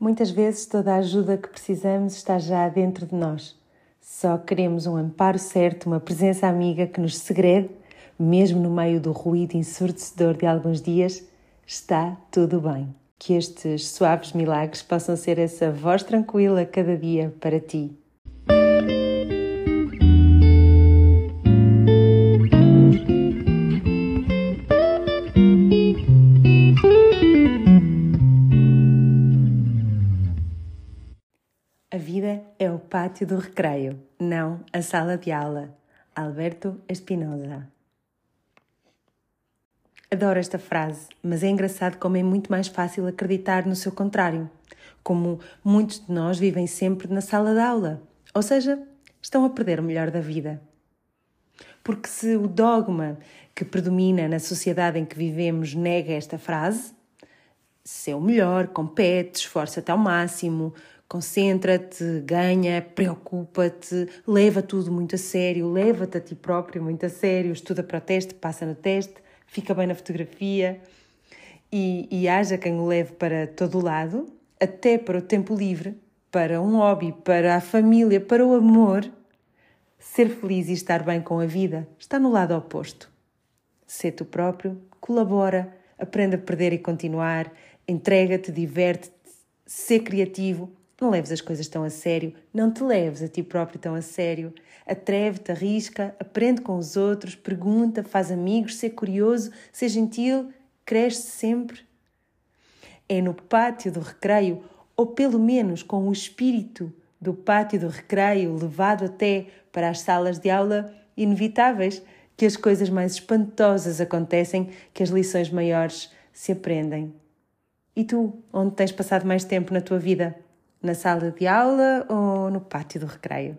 Muitas vezes toda a ajuda que precisamos está já dentro de nós. Só queremos um amparo certo, uma presença amiga que nos segrede, mesmo no meio do ruído ensurdecedor de alguns dias, está tudo bem. Que estes suaves milagres possam ser essa voz tranquila cada dia para ti. A vida é o pátio do recreio, não a sala de aula. Alberto Espinosa. Adoro esta frase, mas é engraçado como é muito mais fácil acreditar no seu contrário. Como muitos de nós vivem sempre na sala de aula, ou seja, estão a perder o melhor da vida. Porque se o dogma que predomina na sociedade em que vivemos nega esta frase, ser o melhor, compete, esforça-te ao máximo, Concentra-te, ganha, preocupa-te, leva tudo muito a sério, leva-te a ti próprio muito a sério, estuda para o teste, passa no teste, fica bem na fotografia e, e haja quem o leve para todo o lado, até para o tempo livre, para um hobby, para a família, para o amor. Ser feliz e estar bem com a vida está no lado oposto. Ser tu próprio, colabora, aprende a perder e continuar, entrega-te, diverte-te, ser criativo não leves as coisas tão a sério, não te leves a ti próprio tão a sério. Atreve-te, arrisca, aprende com os outros, pergunta, faz amigos, ser curioso, ser gentil, cresce sempre. É no pátio do recreio, ou pelo menos com o espírito do pátio do recreio levado até para as salas de aula inevitáveis, que as coisas mais espantosas acontecem, que as lições maiores se aprendem. E tu, onde tens passado mais tempo na tua vida? Na sala de aula ou no pátio do recreio?